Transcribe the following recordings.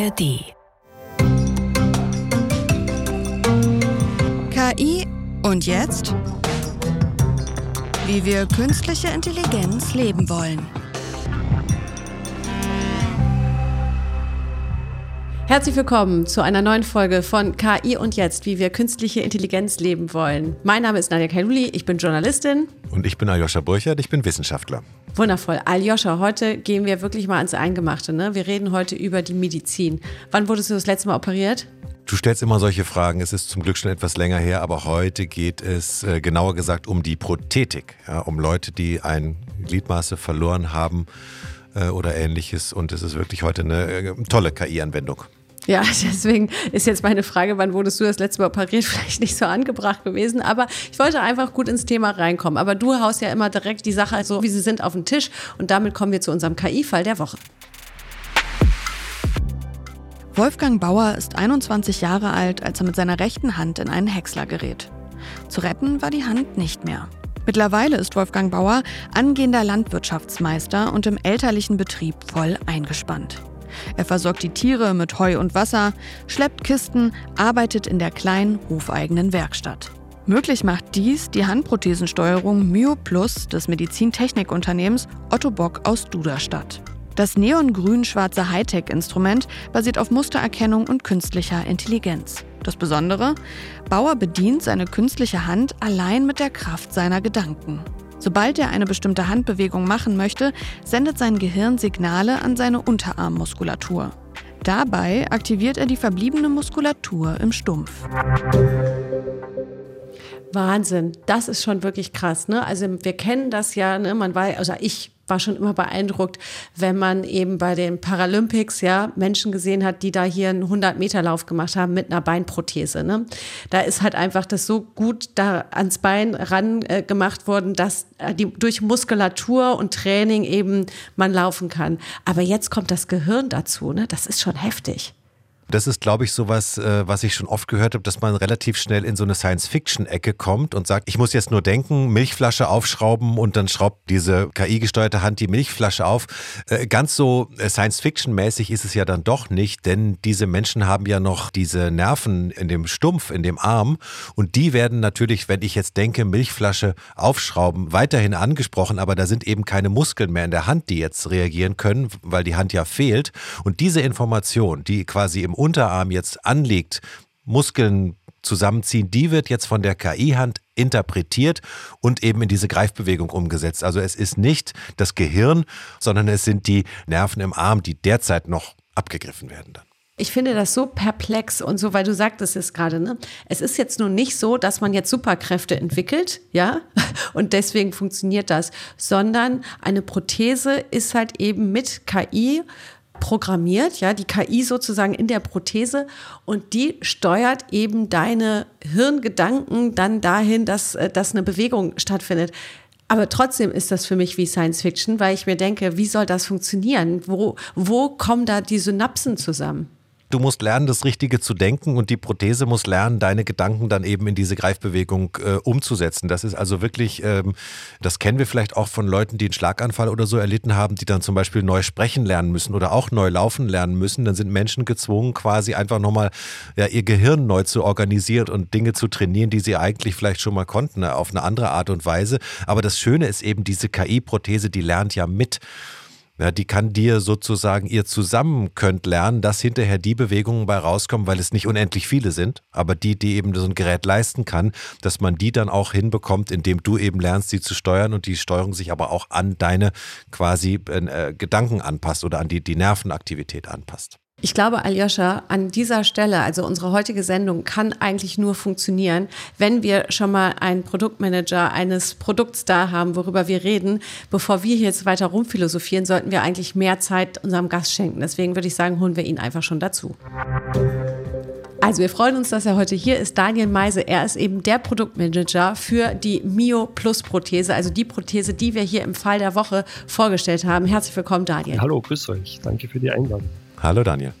ARD. KI und jetzt? Wie wir künstliche Intelligenz leben wollen. Herzlich willkommen zu einer neuen Folge von KI und jetzt, wie wir künstliche Intelligenz leben wollen. Mein Name ist Nadia Kailuli, ich bin Journalistin. Und ich bin Aljoscha Burchert, ich bin Wissenschaftler. Wundervoll. Aljoscha, heute gehen wir wirklich mal ans Eingemachte. Ne? Wir reden heute über die Medizin. Wann wurdest du das letzte Mal operiert? Du stellst immer solche Fragen. Es ist zum Glück schon etwas länger her, aber heute geht es äh, genauer gesagt um die Prothetik. Ja, um Leute, die ein Gliedmaße verloren haben äh, oder ähnliches. Und es ist wirklich heute eine äh, tolle KI-Anwendung. Ja, deswegen ist jetzt meine Frage, wann wurdest du das letzte Mal operiert, vielleicht nicht so angebracht gewesen. Aber ich wollte einfach gut ins Thema reinkommen. Aber du haust ja immer direkt die Sache so, wie sie sind, auf den Tisch. Und damit kommen wir zu unserem KI-Fall der Woche. Wolfgang Bauer ist 21 Jahre alt, als er mit seiner rechten Hand in einen Häcksler gerät. Zu retten war die Hand nicht mehr. Mittlerweile ist Wolfgang Bauer angehender Landwirtschaftsmeister und im elterlichen Betrieb voll eingespannt. Er versorgt die Tiere mit Heu und Wasser, schleppt Kisten, arbeitet in der kleinen hofeigenen Werkstatt. Möglich macht dies die Handprothesensteuerung Myo Plus des Medizintechnikunternehmens Otto Bock aus Duderstadt. Das neongrün-schwarze Hightech-Instrument basiert auf Mustererkennung und künstlicher Intelligenz. Das Besondere? Bauer bedient seine künstliche Hand allein mit der Kraft seiner Gedanken. Sobald er eine bestimmte Handbewegung machen möchte, sendet sein Gehirn Signale an seine Unterarmmuskulatur. Dabei aktiviert er die verbliebene Muskulatur im Stumpf. Wahnsinn, das ist schon wirklich krass. Ne? Also wir kennen das ja, ne? man weiß, also ich war schon immer beeindruckt, wenn man eben bei den Paralympics ja Menschen gesehen hat, die da hier einen 100-Meter-Lauf gemacht haben mit einer Beinprothese. Ne? Da ist halt einfach das so gut da ans Bein ran äh, gemacht worden, dass äh, die, durch Muskulatur und Training eben man laufen kann. Aber jetzt kommt das Gehirn dazu. Ne? Das ist schon heftig. Das ist, glaube ich, sowas, äh, was ich schon oft gehört habe, dass man relativ schnell in so eine Science-Fiction-Ecke kommt und sagt, ich muss jetzt nur denken, Milchflasche aufschrauben und dann schraubt diese KI-gesteuerte Hand die Milchflasche auf. Äh, ganz so äh, Science-Fiction-mäßig ist es ja dann doch nicht, denn diese Menschen haben ja noch diese Nerven in dem Stumpf, in dem Arm und die werden natürlich, wenn ich jetzt denke, Milchflasche aufschrauben, weiterhin angesprochen, aber da sind eben keine Muskeln mehr in der Hand, die jetzt reagieren können, weil die Hand ja fehlt. Und diese Information, die quasi im Unterarm jetzt anliegt, Muskeln zusammenziehen, die wird jetzt von der KI-Hand interpretiert und eben in diese Greifbewegung umgesetzt. Also es ist nicht das Gehirn, sondern es sind die Nerven im Arm, die derzeit noch abgegriffen werden dann. Ich finde das so perplex und so, weil du sagtest es gerade, ne? Es ist jetzt nun nicht so, dass man jetzt Superkräfte entwickelt, ja, und deswegen funktioniert das, sondern eine Prothese ist halt eben mit KI programmiert, ja, die KI sozusagen in der Prothese und die steuert eben deine Hirngedanken dann dahin, dass, äh, dass eine Bewegung stattfindet. Aber trotzdem ist das für mich wie Science Fiction, weil ich mir denke, wie soll das funktionieren? Wo, wo kommen da die Synapsen zusammen? Du musst lernen, das Richtige zu denken und die Prothese muss lernen, deine Gedanken dann eben in diese Greifbewegung äh, umzusetzen. Das ist also wirklich, ähm, das kennen wir vielleicht auch von Leuten, die einen Schlaganfall oder so erlitten haben, die dann zum Beispiel neu sprechen lernen müssen oder auch neu laufen lernen müssen. Dann sind Menschen gezwungen, quasi einfach nochmal ja, ihr Gehirn neu zu organisieren und Dinge zu trainieren, die sie eigentlich vielleicht schon mal konnten, ne, auf eine andere Art und Weise. Aber das Schöne ist eben, diese KI-Prothese, die lernt ja mit. Ja, die kann dir sozusagen, ihr zusammen könnt lernen, dass hinterher die Bewegungen bei rauskommen, weil es nicht unendlich viele sind, aber die, die eben so ein Gerät leisten kann, dass man die dann auch hinbekommt, indem du eben lernst, sie zu steuern und die Steuerung sich aber auch an deine quasi äh, Gedanken anpasst oder an die, die Nervenaktivität anpasst. Ich glaube, Aljoscha, an dieser Stelle, also unsere heutige Sendung, kann eigentlich nur funktionieren, wenn wir schon mal einen Produktmanager eines Produkts da haben, worüber wir reden. Bevor wir hier jetzt weiter rumphilosophieren, sollten wir eigentlich mehr Zeit unserem Gast schenken. Deswegen würde ich sagen, holen wir ihn einfach schon dazu. Also wir freuen uns, dass er heute hier ist. Daniel Meise, er ist eben der Produktmanager für die Mio Plus Prothese, also die Prothese, die wir hier im Fall der Woche vorgestellt haben. Herzlich willkommen, Daniel. Hallo, grüß euch. Danke für die Einladung. Hallo Daniel.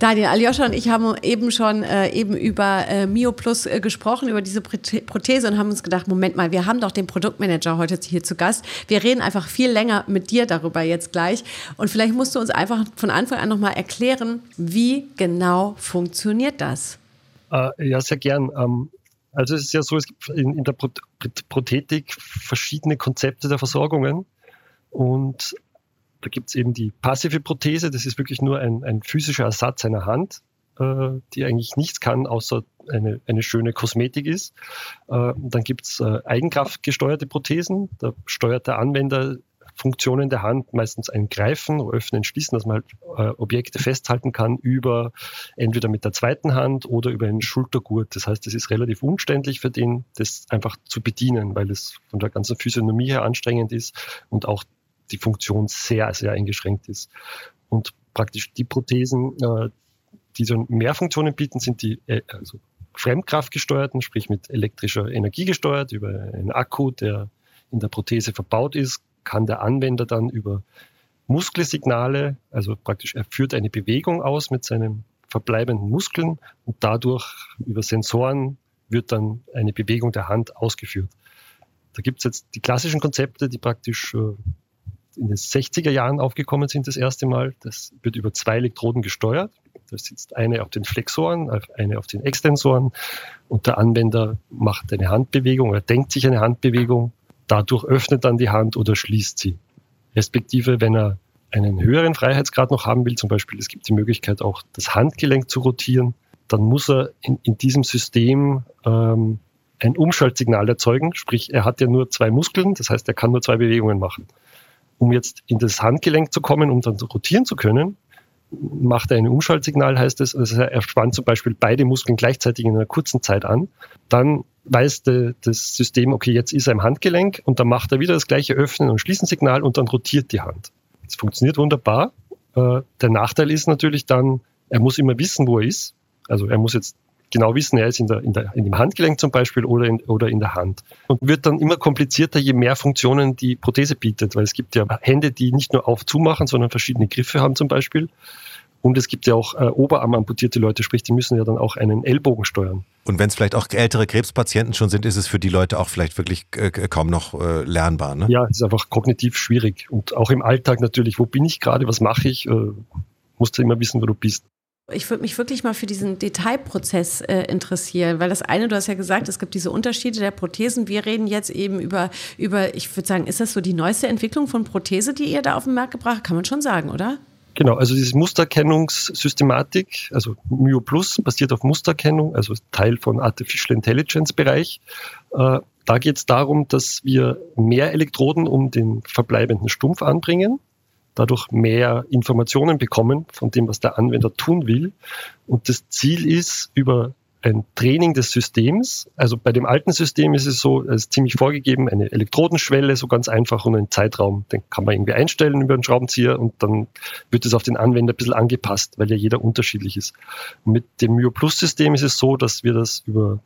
Daniel, Aljoscha und ich haben eben schon äh, eben über äh, Mio Plus äh, gesprochen, über diese Prothese und haben uns gedacht, Moment mal, wir haben doch den Produktmanager heute hier zu Gast. Wir reden einfach viel länger mit dir darüber jetzt gleich. Und vielleicht musst du uns einfach von Anfang an nochmal erklären, wie genau funktioniert das? Äh, ja, sehr gern. Ähm, also es ist ja so, es gibt in, in der Prothetik verschiedene Konzepte der Versorgungen. Und da gibt es eben die passive Prothese, das ist wirklich nur ein, ein physischer Ersatz einer Hand, äh, die eigentlich nichts kann, außer eine, eine schöne Kosmetik ist. Äh, dann gibt es äh, eigenkraftgesteuerte Prothesen, da steuert der Anwender Funktionen der Hand, meistens ein Greifen, Öffnen, Schließen, dass man halt äh, Objekte festhalten kann über entweder mit der zweiten Hand oder über einen Schultergurt. Das heißt, es ist relativ umständlich für den, das einfach zu bedienen, weil es von der ganzen Physiognomie her anstrengend ist und auch die Funktion sehr, sehr eingeschränkt ist. Und praktisch die Prothesen, äh, die so mehr Funktionen bieten, sind die äh, also fremdkraftgesteuerten, sprich mit elektrischer Energie gesteuert, über einen Akku, der in der Prothese verbaut ist, kann der Anwender dann über Muskelsignale, also praktisch er führt eine Bewegung aus mit seinen verbleibenden Muskeln und dadurch über Sensoren wird dann eine Bewegung der Hand ausgeführt. Da gibt es jetzt die klassischen Konzepte, die praktisch äh, in den 60er Jahren aufgekommen sind das erste Mal. Das wird über zwei Elektroden gesteuert. Da sitzt eine auf den Flexoren, eine auf den Extensoren und der Anwender macht eine Handbewegung oder denkt sich eine Handbewegung. Dadurch öffnet dann die Hand oder schließt sie. Respektive, wenn er einen höheren Freiheitsgrad noch haben will, zum Beispiel, es gibt die Möglichkeit auch das Handgelenk zu rotieren, dann muss er in, in diesem System ähm, ein Umschaltsignal erzeugen. Sprich, er hat ja nur zwei Muskeln, das heißt, er kann nur zwei Bewegungen machen um jetzt in das Handgelenk zu kommen, um dann rotieren zu können, macht er ein Umschaltsignal, heißt es, also er spannt zum Beispiel beide Muskeln gleichzeitig in einer kurzen Zeit an. Dann weiß de, das System, okay, jetzt ist er im Handgelenk und dann macht er wieder das gleiche Öffnen- und Schließen-Signal und dann rotiert die Hand. Das funktioniert wunderbar. Äh, der Nachteil ist natürlich dann, er muss immer wissen, wo er ist. Also er muss jetzt genau wissen, er ist in, der, in, der, in dem Handgelenk zum Beispiel oder in, oder in der Hand. Und wird dann immer komplizierter, je mehr Funktionen die Prothese bietet, weil es gibt ja Hände, die nicht nur auf zumachen, sondern verschiedene Griffe haben zum Beispiel. Und es gibt ja auch äh, Oberarm-amputierte Leute, sprich, die müssen ja dann auch einen Ellbogen steuern. Und wenn es vielleicht auch ältere Krebspatienten schon sind, ist es für die Leute auch vielleicht wirklich äh, kaum noch äh, lernbar. Ne? Ja, es ist einfach kognitiv schwierig. Und auch im Alltag natürlich, wo bin ich gerade, was mache ich, äh, musst du immer wissen, wo du bist. Ich würde mich wirklich mal für diesen Detailprozess äh, interessieren, weil das eine, du hast ja gesagt, es gibt diese Unterschiede der Prothesen. Wir reden jetzt eben über, über ich würde sagen, ist das so die neueste Entwicklung von Prothese, die ihr da auf den Markt gebracht habt? Kann man schon sagen, oder? Genau, also diese Mustererkennungssystematik, also Myo Plus basiert auf Mustererkennung, also Teil von Artificial Intelligence Bereich. Äh, da geht es darum, dass wir mehr Elektroden um den verbleibenden Stumpf anbringen dadurch mehr Informationen bekommen von dem, was der Anwender tun will. Und das Ziel ist, über ein Training des Systems. Also bei dem alten System ist es so, es ist ziemlich vorgegeben, eine Elektrodenschwelle, so ganz einfach und einen Zeitraum, den kann man irgendwie einstellen über einen Schraubenzieher und dann wird es auf den Anwender ein bisschen angepasst, weil ja jeder unterschiedlich ist. Mit dem Mio Plus System ist es so, dass wir das über,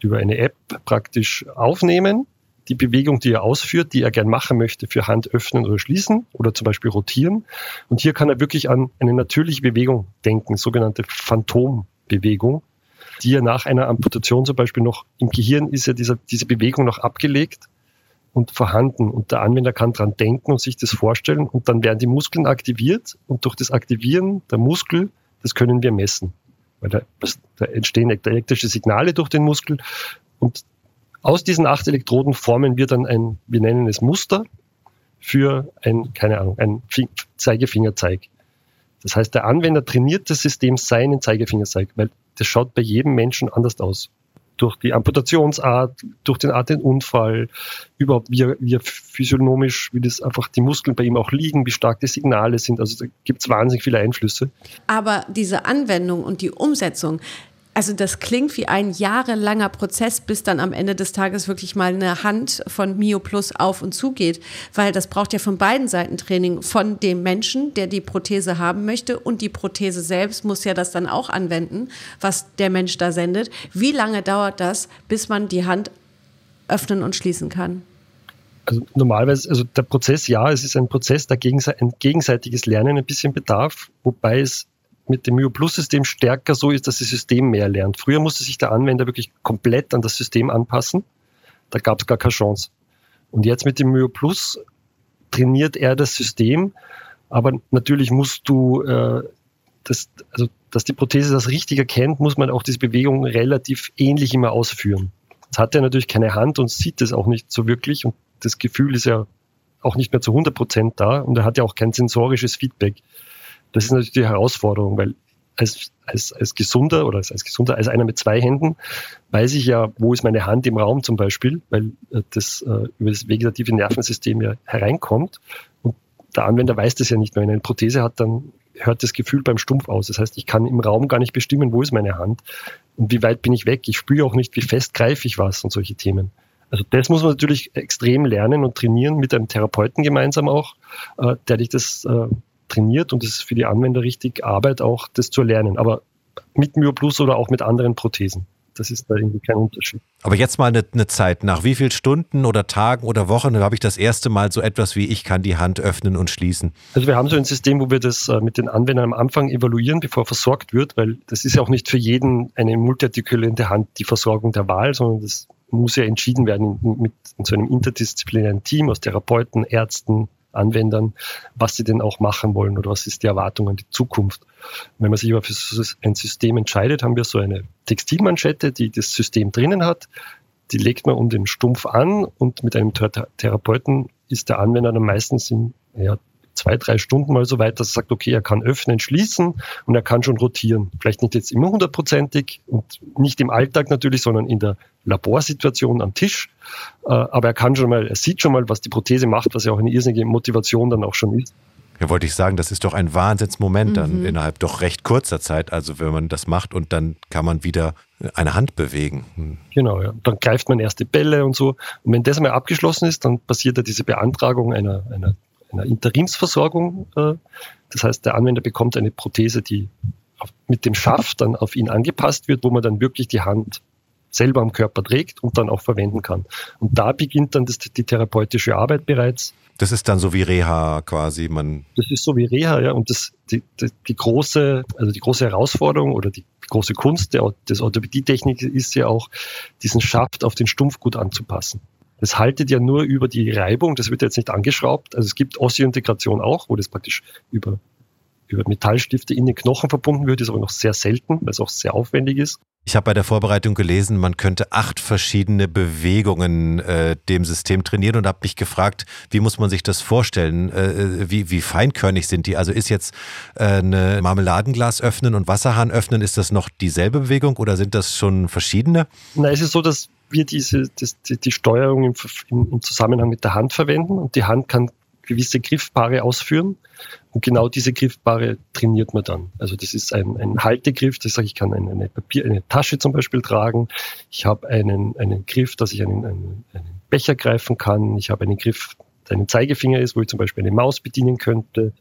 über eine App praktisch aufnehmen die Bewegung, die er ausführt, die er gern machen möchte, für Hand öffnen oder schließen oder zum Beispiel rotieren. Und hier kann er wirklich an eine natürliche Bewegung denken, sogenannte Phantombewegung, die er nach einer Amputation zum Beispiel noch im Gehirn ist ja dieser, diese Bewegung noch abgelegt und vorhanden. Und der Anwender kann dran denken und sich das vorstellen. Und dann werden die Muskeln aktiviert und durch das Aktivieren der Muskel, das können wir messen. Weil da, da entstehen elektrische Signale durch den Muskel und aus diesen acht Elektroden formen wir dann ein, wir nennen es Muster für ein, keine Ahnung, ein Zeigefingerzeig. Das heißt, der Anwender trainiert das System seinen Zeigefingerzeig, weil das schaut bei jedem Menschen anders aus. Durch die Amputationsart, durch den Art den Unfall, überhaupt wie wie physiognomisch, wie das einfach die Muskeln bei ihm auch liegen, wie stark die Signale sind. Also da gibt es wahnsinnig viele Einflüsse. Aber diese Anwendung und die Umsetzung, also das klingt wie ein jahrelanger Prozess, bis dann am Ende des Tages wirklich mal eine Hand von Mio Plus auf und zu geht, weil das braucht ja von beiden Seiten Training, von dem Menschen, der die Prothese haben möchte und die Prothese selbst muss ja das dann auch anwenden, was der Mensch da sendet. Wie lange dauert das, bis man die Hand öffnen und schließen kann? Also normalerweise, also der Prozess, ja, es ist ein Prozess, der ein gegenseitiges Lernen ein bisschen bedarf, wobei es mit dem Mio Plus System stärker so ist, dass das System mehr lernt. Früher musste sich der Anwender wirklich komplett an das System anpassen. Da gab es gar keine Chance. Und jetzt mit dem Myo Plus trainiert er das System, aber natürlich musst du äh, das, also dass die Prothese das richtig erkennt, muss man auch diese Bewegung relativ ähnlich immer ausführen. Jetzt hat er natürlich keine Hand und sieht es auch nicht so wirklich und das Gefühl ist ja auch nicht mehr zu 100 Prozent da und er hat ja auch kein sensorisches Feedback. Das ist natürlich die Herausforderung, weil als, als, als Gesunder oder als, als Gesunder, als einer mit zwei Händen, weiß ich ja, wo ist meine Hand im Raum zum Beispiel, weil äh, das äh, über das vegetative Nervensystem ja hereinkommt. Und der Anwender weiß das ja nicht. Wenn er eine Prothese hat, dann hört das Gefühl beim Stumpf aus. Das heißt, ich kann im Raum gar nicht bestimmen, wo ist meine Hand und wie weit bin ich weg. Ich spüre auch nicht, wie fest greife ich was und solche Themen. Also das muss man natürlich extrem lernen und trainieren mit einem Therapeuten gemeinsam auch, äh, der dich das äh, trainiert und es ist für die Anwender richtig Arbeit auch, das zu lernen. Aber mit Myo Plus oder auch mit anderen Prothesen. Das ist da irgendwie kein Unterschied. Aber jetzt mal eine, eine Zeit. Nach wie vielen Stunden oder Tagen oder Wochen habe ich das erste Mal so etwas wie ich kann die Hand öffnen und schließen? Also wir haben so ein System, wo wir das äh, mit den Anwendern am Anfang evaluieren, bevor versorgt wird, weil das ist ja auch nicht für jeden eine multiartikulierende Hand die Versorgung der Wahl, sondern das muss ja entschieden werden mit in so einem interdisziplinären Team aus Therapeuten, Ärzten, Anwendern, was sie denn auch machen wollen oder was ist die Erwartung an die Zukunft. Wenn man sich für ein System entscheidet, haben wir so eine Textilmanschette, die das System drinnen hat. Die legt man um den Stumpf an und mit einem Therapeuten ist der Anwender dann meistens in ja, zwei, drei Stunden mal so weit, dass er sagt, okay, er kann öffnen, schließen und er kann schon rotieren. Vielleicht nicht jetzt immer hundertprozentig und nicht im Alltag natürlich, sondern in der Laborsituation am Tisch. Äh, aber er kann schon mal, er sieht schon mal, was die Prothese macht, was ja auch eine irrsinnige Motivation dann auch schon ist. Ja, wollte ich sagen, das ist doch ein Wahnsinnsmoment dann mhm. innerhalb doch recht kurzer Zeit. Also wenn man das macht und dann kann man wieder eine Hand bewegen. Hm. Genau, ja. Dann greift man erste Bälle und so. Und wenn das einmal abgeschlossen ist, dann passiert ja diese Beantragung einer, einer einer Interimsversorgung. Äh, das heißt, der Anwender bekommt eine Prothese, die mit dem Schaft dann auf ihn angepasst wird, wo man dann wirklich die Hand selber am Körper trägt und dann auch verwenden kann. Und da beginnt dann das, die therapeutische Arbeit bereits. Das ist dann so wie Reha quasi. Man das ist so wie Reha, ja. Und das, die, die, die große, also die große Herausforderung oder die große Kunst der, des Orthopädietechnik ist ja auch, diesen Schaft auf den Stumpf gut anzupassen. Das haltet ja nur über die Reibung, das wird jetzt nicht angeschraubt. Also es gibt Osseointegration auch, wo das praktisch über, über Metallstifte in den Knochen verbunden wird, ist aber noch sehr selten, weil es auch sehr aufwendig ist. Ich habe bei der Vorbereitung gelesen, man könnte acht verschiedene Bewegungen äh, dem System trainieren und habe mich gefragt, wie muss man sich das vorstellen? Äh, äh, wie, wie feinkörnig sind die? Also ist jetzt äh, eine Marmeladenglas öffnen und Wasserhahn öffnen, ist das noch dieselbe Bewegung oder sind das schon verschiedene? Na, es ist so, dass wir diese, das, die, die Steuerung im, im, Zusammenhang mit der Hand verwenden und die Hand kann gewisse Griffpaare ausführen und genau diese Griffpaare trainiert man dann. Also das ist ein, ein Haltegriff, das sage ich kann eine, eine, Papier, eine Tasche zum Beispiel tragen. Ich habe einen, einen Griff, dass ich einen, einen, einen Becher greifen kann. Ich habe einen Griff, der ein Zeigefinger ist, wo ich zum Beispiel eine Maus bedienen könnte.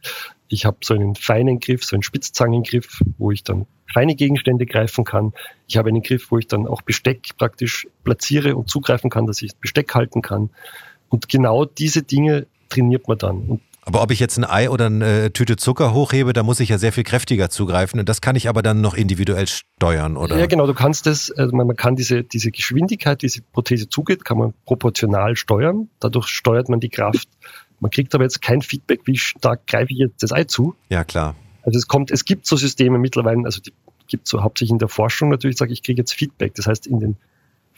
Ich habe so einen feinen Griff, so einen Spitzzangengriff, wo ich dann feine Gegenstände greifen kann. Ich habe einen Griff, wo ich dann auch Besteck praktisch platziere und zugreifen kann, dass ich Besteck halten kann. Und genau diese Dinge trainiert man dann. Und aber ob ich jetzt ein Ei oder eine Tüte Zucker hochhebe, da muss ich ja sehr viel kräftiger zugreifen. Und das kann ich aber dann noch individuell steuern, oder? Ja, genau. Du kannst das, also man kann diese, diese Geschwindigkeit, die diese Prothese zugeht, kann man proportional steuern. Dadurch steuert man die Kraft. Man kriegt aber jetzt kein Feedback, wie stark greife ich jetzt das Ei zu. Ja, klar. Also es kommt, es gibt so Systeme mittlerweile, also die gibt es so hauptsächlich in der Forschung natürlich, sage ich, kriege jetzt Feedback. Das heißt, in den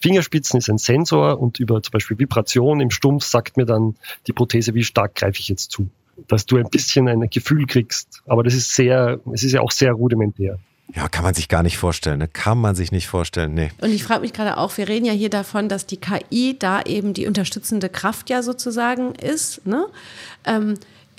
Fingerspitzen ist ein Sensor und über zum Beispiel Vibration im Stumpf sagt mir dann die Prothese, wie stark greife ich jetzt zu. Dass du ein bisschen ein Gefühl kriegst. Aber das ist sehr, es ist ja auch sehr rudimentär. Ja, kann man sich gar nicht vorstellen. Ne? Kann man sich nicht vorstellen, nee. Und ich frage mich gerade auch, wir reden ja hier davon, dass die KI da eben die unterstützende Kraft ja sozusagen ist. Ne? Ähm,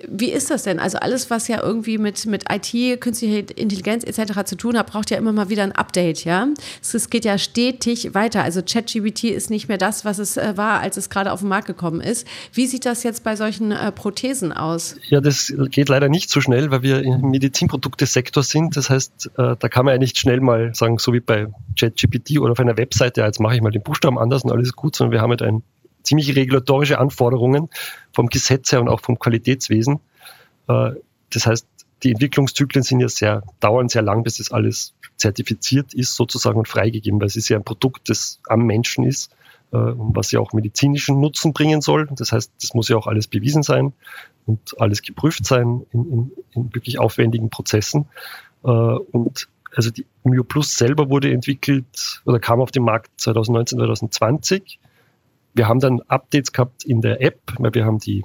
wie ist das denn? Also alles, was ja irgendwie mit, mit IT, künstlicher Intelligenz etc. zu tun hat, braucht ja immer mal wieder ein Update, ja? Es, geht ja stetig weiter. Also ChatGPT ist nicht mehr das, was es äh, war, als es gerade auf den Markt gekommen ist. Wie sieht das jetzt bei solchen äh, Prothesen aus? Ja, das geht leider nicht so schnell, weil wir im Medizinproduktesektor sind. Das heißt, äh, da kann man ja nicht schnell mal sagen, so wie bei ChatGPT oder auf einer Webseite, ja, jetzt mache ich mal den Buchstaben anders und alles gut, sondern wir haben halt ein ziemliche regulatorische Anforderungen vom Gesetz her und auch vom Qualitätswesen. Äh, das heißt, die Entwicklungszyklen sind ja sehr, dauern sehr lang, bis das alles zertifiziert ist sozusagen und freigegeben, weil es ist ja ein Produkt, das am Menschen ist äh, und was ja auch medizinischen Nutzen bringen soll. Das heißt, das muss ja auch alles bewiesen sein und alles geprüft sein in, in, in wirklich aufwendigen Prozessen. Äh, und also die Mio Plus selber wurde entwickelt oder kam auf den Markt 2019, 2020. Wir haben dann Updates gehabt in der App, weil wir haben die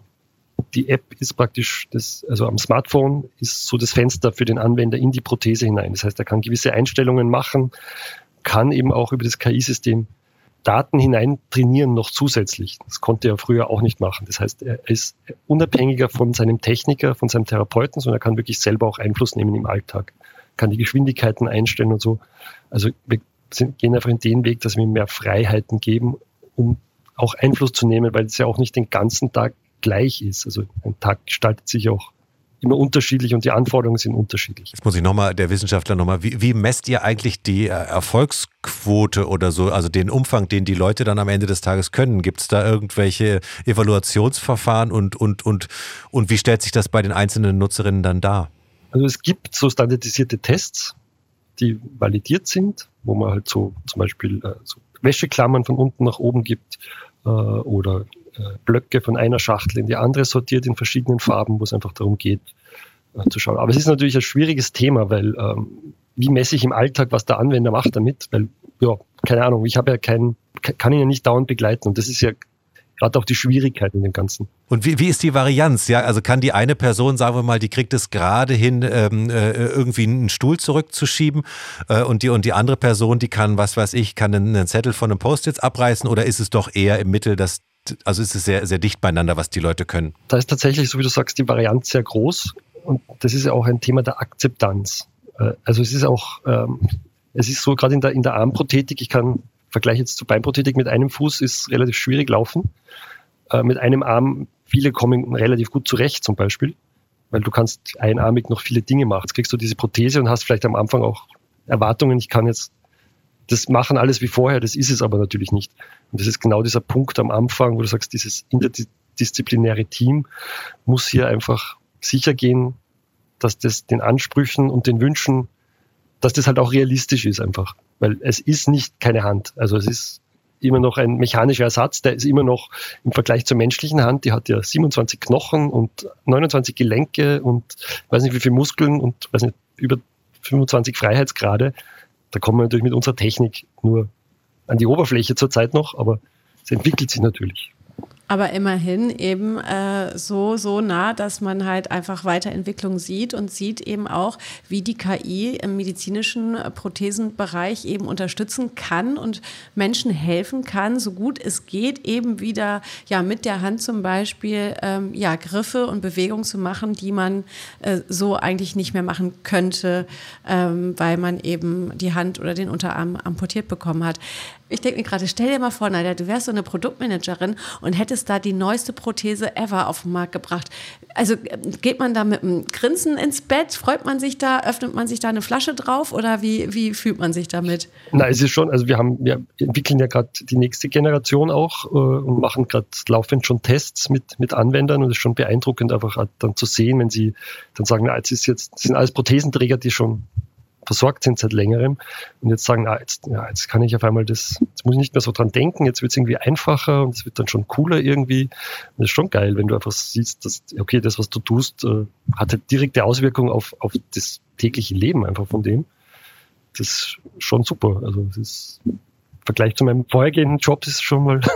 die App ist praktisch das, also am Smartphone ist so das Fenster für den Anwender in die Prothese hinein. Das heißt, er kann gewisse Einstellungen machen, kann eben auch über das KI-System Daten hinein trainieren noch zusätzlich. Das konnte er früher auch nicht machen. Das heißt, er ist unabhängiger von seinem Techniker, von seinem Therapeuten, sondern er kann wirklich selber auch Einfluss nehmen im Alltag, kann die Geschwindigkeiten einstellen und so. Also wir sind, gehen einfach in den Weg, dass wir ihm mehr Freiheiten geben, um auch Einfluss zu nehmen, weil es ja auch nicht den ganzen Tag gleich ist. Also ein Tag gestaltet sich auch immer unterschiedlich und die Anforderungen sind unterschiedlich. Jetzt muss ich nochmal, der Wissenschaftler nochmal, wie, wie messt ihr eigentlich die äh, Erfolgsquote oder so, also den Umfang, den die Leute dann am Ende des Tages können? Gibt es da irgendwelche Evaluationsverfahren und, und, und, und wie stellt sich das bei den einzelnen Nutzerinnen dann dar? Also es gibt so standardisierte Tests, die validiert sind, wo man halt so zum Beispiel äh, so Wäscheklammern von unten nach oben gibt oder äh, Blöcke von einer Schachtel in die andere sortiert in verschiedenen Farben, wo es einfach darum geht, äh, zu schauen. Aber es ist natürlich ein schwieriges Thema, weil ähm, wie messe ich im Alltag, was der Anwender macht damit? Weil, ja, keine Ahnung, ich habe ja keinen, kann ihn ja nicht dauernd begleiten. Und das ist ja gerade auch die Schwierigkeit in dem Ganzen. Und wie, wie ist die Varianz? Ja, also kann die eine Person, sagen wir mal, die kriegt es gerade hin, ähm, äh, irgendwie einen Stuhl zurückzuschieben äh, und, die, und die andere Person, die kann, was weiß ich, kann einen, einen Zettel von einem Post-its abreißen oder ist es doch eher im Mittel, dass also ist es sehr, sehr dicht beieinander, was die Leute können. Da ist tatsächlich, so wie du sagst, die Varianz sehr groß und das ist ja auch ein Thema der Akzeptanz. Äh, also es ist auch, ähm, es ist so gerade in der, in der Armprothetik, ich kann, Vergleich jetzt zur Beinprothetik, mit einem Fuß ist relativ schwierig laufen. Äh, mit einem Arm, viele kommen relativ gut zurecht zum Beispiel, weil du kannst einarmig noch viele Dinge machen. Jetzt kriegst du diese Prothese und hast vielleicht am Anfang auch Erwartungen, ich kann jetzt das machen alles wie vorher, das ist es aber natürlich nicht. Und das ist genau dieser Punkt am Anfang, wo du sagst, dieses interdisziplinäre Team muss hier einfach sicher gehen, dass das den Ansprüchen und den Wünschen, dass das halt auch realistisch ist einfach. Weil es ist nicht keine Hand. Also es ist immer noch ein mechanischer Ersatz, der ist immer noch im Vergleich zur menschlichen Hand, die hat ja 27 Knochen und 29 Gelenke und weiß nicht wie viele Muskeln und weiß nicht, über 25 Freiheitsgrade. Da kommen wir natürlich mit unserer Technik nur an die Oberfläche zurzeit noch, aber es entwickelt sich natürlich. Aber immerhin eben äh, so, so nah, dass man halt einfach Weiterentwicklung sieht und sieht eben auch, wie die KI im medizinischen Prothesenbereich eben unterstützen kann und Menschen helfen kann, so gut es geht, eben wieder ja mit der Hand zum Beispiel ähm, ja Griffe und Bewegungen zu machen, die man äh, so eigentlich nicht mehr machen könnte, ähm, weil man eben die Hand oder den Unterarm amputiert bekommen hat. Ich denke mir gerade, stell dir mal vor, Nadia, du wärst so eine Produktmanagerin und hättest da die neueste Prothese ever auf den Markt gebracht. Also geht man da mit einem Grinsen ins Bett? Freut man sich da? Öffnet man sich da eine Flasche drauf? Oder wie, wie fühlt man sich damit? Na, es ist schon, also wir haben, wir entwickeln ja gerade die nächste Generation auch äh, und machen gerade laufend schon Tests mit, mit Anwendern und es ist schon beeindruckend, einfach dann zu sehen, wenn sie dann sagen, na, jetzt ist jetzt, das sind alles Prothesenträger, die schon versorgt sind seit längerem und jetzt sagen, ah, jetzt, ja, jetzt kann ich auf einmal das, jetzt muss ich nicht mehr so dran denken, jetzt wird es irgendwie einfacher und es wird dann schon cooler irgendwie. Und das ist schon geil, wenn du einfach siehst, dass, okay, das, was du tust, äh, hat halt direkte Auswirkungen auf, auf das tägliche Leben einfach von dem. Das ist schon super. Also es ist Vergleich zu meinem vorhergehenden Job ist es schon mal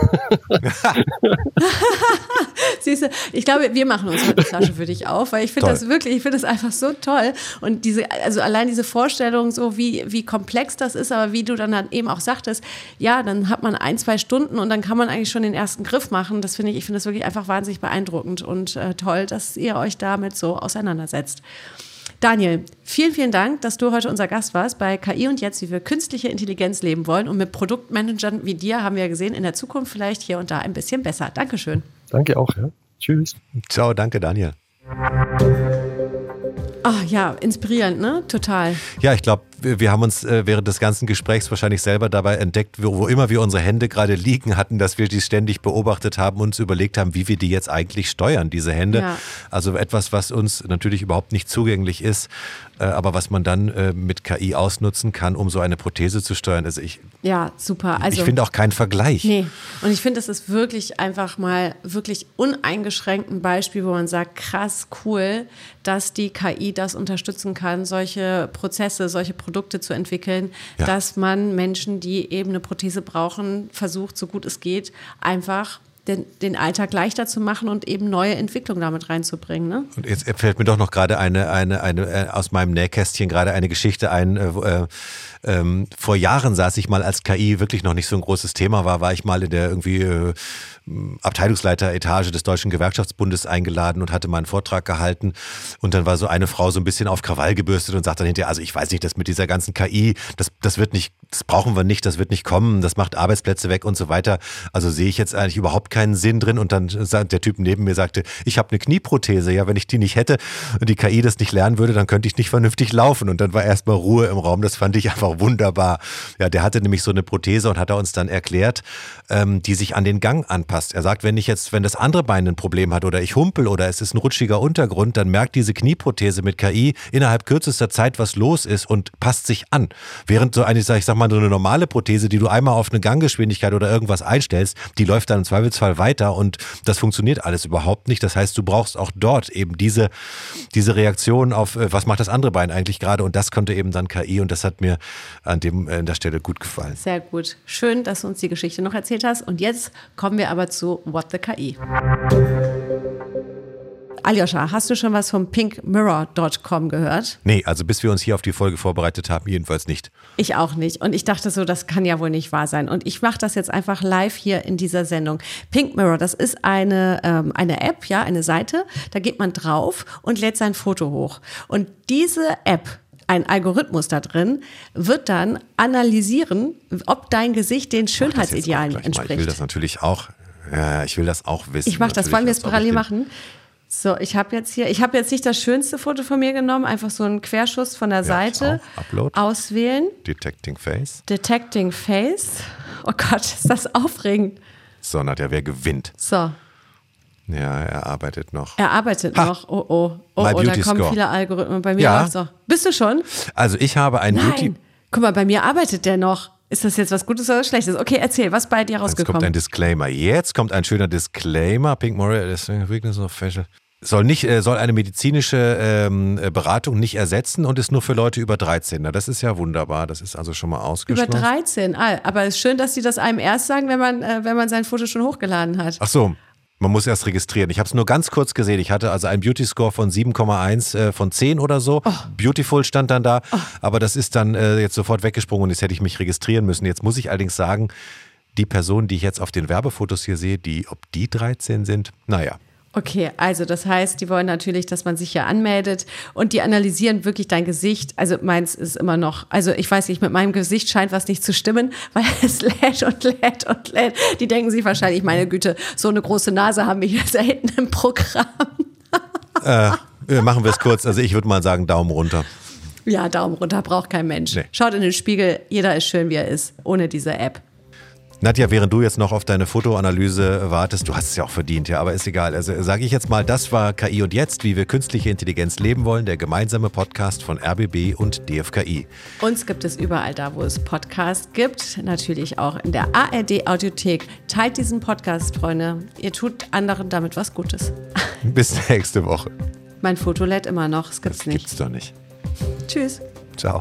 Siehst du, ich glaube, wir machen uns eine Flasche für dich auf, weil ich finde das wirklich, ich finde das einfach so toll. Und diese, also allein diese Vorstellung, so wie, wie komplex das ist, aber wie du dann, dann eben auch sagtest, ja, dann hat man ein, zwei Stunden und dann kann man eigentlich schon den ersten Griff machen. Das finde ich, ich finde das wirklich einfach wahnsinnig beeindruckend und äh, toll, dass ihr euch damit so auseinandersetzt. Daniel, vielen, vielen Dank, dass du heute unser Gast warst bei KI und jetzt, wie wir künstliche Intelligenz leben wollen. Und mit Produktmanagern wie dir haben wir gesehen, in der Zukunft vielleicht hier und da ein bisschen besser. Dankeschön. Danke auch, ja. Tschüss. Ciao, danke, Daniel. Ah ja, inspirierend, ne? Total. Ja, ich glaube, wir, haben uns äh, während des ganzen Gesprächs wahrscheinlich selber dabei entdeckt, wo, wo immer wir unsere Hände gerade liegen hatten, dass wir die ständig beobachtet haben und uns überlegt haben, wie wir die jetzt eigentlich steuern, diese Hände. Ja. Also etwas, was uns natürlich überhaupt nicht zugänglich ist, äh, aber was man dann äh, mit KI ausnutzen kann, um so eine Prothese zu steuern. Also ich, ja, super. Also, ich finde auch keinen Vergleich. Nee, und ich finde, das ist wirklich einfach mal wirklich uneingeschränkt ein Beispiel, wo man sagt, krass, cool, dass die KI das unterstützen kann, solche Prozesse, solche Produkte zu entwickeln, ja. dass man Menschen, die eben eine Prothese brauchen, versucht, so gut es geht, einfach den, den Alltag leichter zu machen und eben neue Entwicklungen damit reinzubringen. Ne? Und jetzt fällt mir doch noch gerade eine, eine, eine, äh, aus meinem Nähkästchen gerade eine Geschichte ein. Äh, äh, ähm, vor Jahren saß ich mal, als KI wirklich noch nicht so ein großes Thema war, war ich mal in der irgendwie äh, Abteilungsleiteretage des Deutschen Gewerkschaftsbundes eingeladen und hatte mal einen Vortrag gehalten. Und dann war so eine Frau so ein bisschen auf Krawall gebürstet und sagt dann hinterher, also ich weiß nicht, das mit dieser ganzen KI, das, das wird nicht, das brauchen wir nicht, das wird nicht kommen, das macht Arbeitsplätze weg und so weiter. Also sehe ich jetzt eigentlich überhaupt keinen Sinn drin. Und dann der Typ neben mir sagte, ich habe eine Knieprothese, ja, wenn ich die nicht hätte und die KI das nicht lernen würde, dann könnte ich nicht vernünftig laufen. Und dann war erstmal Ruhe im Raum. Das fand ich einfach wunderbar. Ja, der hatte nämlich so eine Prothese und hat er uns dann erklärt, ähm, die sich an den Gang anpasst. Er sagt, wenn ich jetzt, wenn das andere Bein ein Problem hat oder ich humpel oder es ist ein rutschiger Untergrund, dann merkt diese Knieprothese mit KI innerhalb kürzester Zeit, was los ist und passt sich an. Während so eine, ich sag mal, so eine normale Prothese, die du einmal auf eine Ganggeschwindigkeit oder irgendwas einstellst, die läuft dann im Zweifelsfall weiter und das funktioniert alles überhaupt nicht. Das heißt, du brauchst auch dort eben diese, diese Reaktion auf, äh, was macht das andere Bein eigentlich gerade und das konnte eben dann KI und das hat mir an, dem, äh, an der Stelle gut gefallen. Sehr gut. Schön, dass du uns die Geschichte noch erzählt hast. Und jetzt kommen wir aber zu What the KI. Aljoscha, hast du schon was vom pinkmirror.com gehört? Nee, also bis wir uns hier auf die Folge vorbereitet haben, jedenfalls nicht. Ich auch nicht. Und ich dachte so, das kann ja wohl nicht wahr sein. Und ich mache das jetzt einfach live hier in dieser Sendung. Pink Mirror, das ist eine, ähm, eine App, ja, eine Seite. Da geht man drauf und lädt sein Foto hoch. Und diese App ein Algorithmus da drin, wird dann analysieren, ob dein Gesicht den Schönheitsidealen entspricht. Ich will das natürlich auch, ja, ich will das auch wissen. Ich mache das, wollen wir es parallel machen? So, ich habe jetzt hier, ich habe jetzt nicht das schönste Foto von mir genommen, einfach so einen Querschuss von der ja, Seite. Upload. Auswählen. Detecting Face. Detecting Face. Oh Gott, ist das aufregend. So, Nadja, wer gewinnt? So, ja, er arbeitet noch. Er arbeitet ha. noch. Oh, oh. Oh, My oh, da kommen Score. viele Algorithmen. Bei mir ja. auch. Bist du schon? Also ich habe ein Nein. Beauty. Guck mal, bei mir arbeitet der noch. Ist das jetzt was Gutes oder Schlechtes? Okay, erzähl, was bei dir rausgekommen? Jetzt kommt ein Disclaimer. Jetzt kommt ein schöner Disclaimer. Pink Moria, Weakness of Facial. Soll, nicht, äh, soll eine medizinische ähm, Beratung nicht ersetzen und ist nur für Leute über 13. Na, das ist ja wunderbar. Das ist also schon mal ausgeschlossen. Über 13, ah, aber es ist schön, dass sie das einem erst sagen, wenn man, äh, wenn man sein Foto schon hochgeladen hat. Ach so, man muss erst registrieren. Ich habe es nur ganz kurz gesehen. Ich hatte also einen Beauty Score von 7,1 äh, von 10 oder so. Oh. Beautiful stand dann da. Oh. Aber das ist dann äh, jetzt sofort weggesprungen und jetzt hätte ich mich registrieren müssen. Jetzt muss ich allerdings sagen, die Personen, die ich jetzt auf den Werbefotos hier sehe, die, ob die 13 sind, naja. Okay, also das heißt, die wollen natürlich, dass man sich hier anmeldet und die analysieren wirklich dein Gesicht. Also meins ist immer noch, also ich weiß nicht, mit meinem Gesicht scheint was nicht zu stimmen, weil es lädt und lädt und lädt. Die denken sich wahrscheinlich, meine Güte, so eine große Nase haben wir hier selten im Programm. äh, machen wir es kurz. Also ich würde mal sagen, Daumen runter. Ja, Daumen runter braucht kein Mensch. Nee. Schaut in den Spiegel, jeder ist schön, wie er ist, ohne diese App. Nadja, während du jetzt noch auf deine Fotoanalyse wartest, du hast es ja auch verdient, ja, aber ist egal. Also sage ich jetzt mal, das war KI und jetzt, wie wir künstliche Intelligenz leben wollen, der gemeinsame Podcast von RBB und DFKI. Uns gibt es überall da, wo es Podcasts gibt, natürlich auch in der ARD Audiothek. Teilt diesen Podcast, Freunde. Ihr tut anderen damit was Gutes. Bis nächste Woche. Mein Foto lädt immer noch, es gibt's das nicht. Gibt's doch nicht. Tschüss. Ciao.